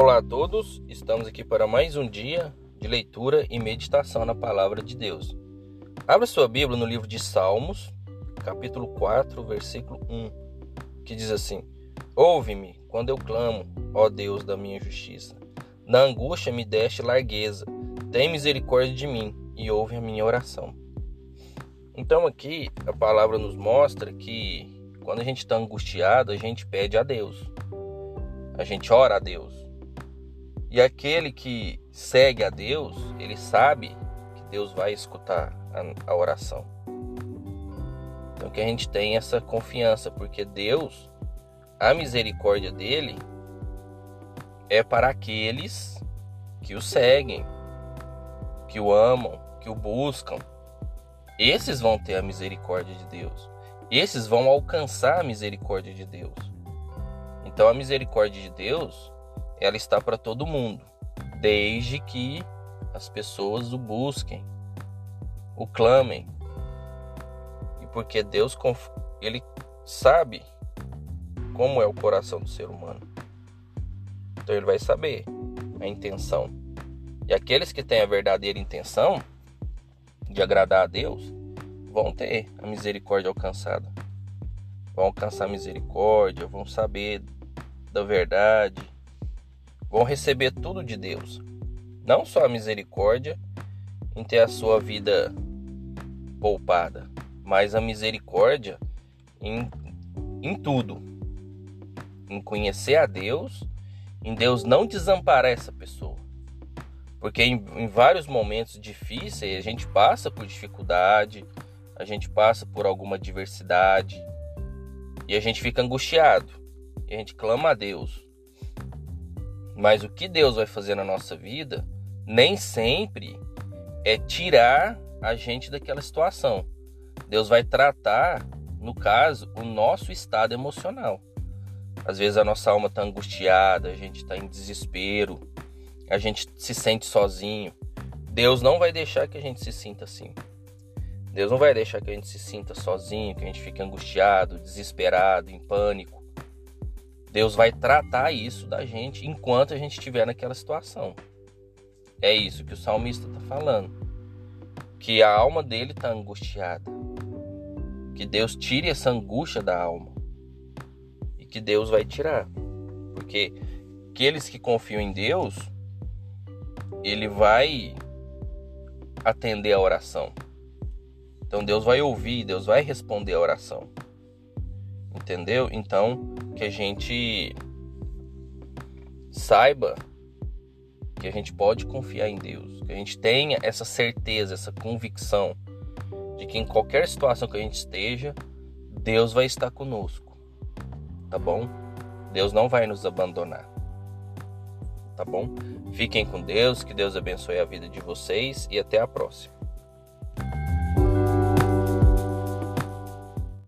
Olá a todos, estamos aqui para mais um dia de leitura e meditação na palavra de Deus. Abra sua Bíblia no livro de Salmos, capítulo 4, versículo 1, que diz assim: Ouve-me quando eu clamo, ó Deus da minha justiça. Na angústia me deste largueza, tem misericórdia de mim e ouve a minha oração. Então aqui a palavra nos mostra que quando a gente está angustiado, a gente pede a Deus. A gente ora a Deus. E aquele que segue a Deus, ele sabe que Deus vai escutar a, a oração. Então que a gente tem essa confiança, porque Deus, a misericórdia dele é para aqueles que o seguem, que o amam, que o buscam. Esses vão ter a misericórdia de Deus. Esses vão alcançar a misericórdia de Deus. Então a misericórdia de Deus ela está para todo mundo, desde que as pessoas o busquem, o clamem. E porque Deus ele sabe como é o coração do ser humano. Então ele vai saber a intenção. E aqueles que têm a verdadeira intenção de agradar a Deus vão ter a misericórdia alcançada. Vão alcançar a misericórdia, vão saber da verdade, vão receber tudo de Deus. Não só a misericórdia em ter a sua vida poupada, mas a misericórdia em, em tudo. Em conhecer a Deus, em Deus não desamparar essa pessoa. Porque em, em vários momentos difíceis a gente passa por dificuldade, a gente passa por alguma adversidade e a gente fica angustiado. E a gente clama a Deus. Mas o que Deus vai fazer na nossa vida nem sempre é tirar a gente daquela situação. Deus vai tratar, no caso, o nosso estado emocional. Às vezes a nossa alma está angustiada, a gente está em desespero, a gente se sente sozinho. Deus não vai deixar que a gente se sinta assim. Deus não vai deixar que a gente se sinta sozinho, que a gente fique angustiado, desesperado, em pânico. Deus vai tratar isso da gente enquanto a gente estiver naquela situação. É isso que o salmista está falando. Que a alma dele está angustiada. Que Deus tire essa angústia da alma. E que Deus vai tirar. Porque aqueles que confiam em Deus, ele vai atender a oração. Então Deus vai ouvir, Deus vai responder a oração. Entendeu? Então, que a gente saiba que a gente pode confiar em Deus, que a gente tenha essa certeza, essa convicção de que em qualquer situação que a gente esteja, Deus vai estar conosco. Tá bom? Deus não vai nos abandonar. Tá bom? Fiquem com Deus, que Deus abençoe a vida de vocês e até a próxima.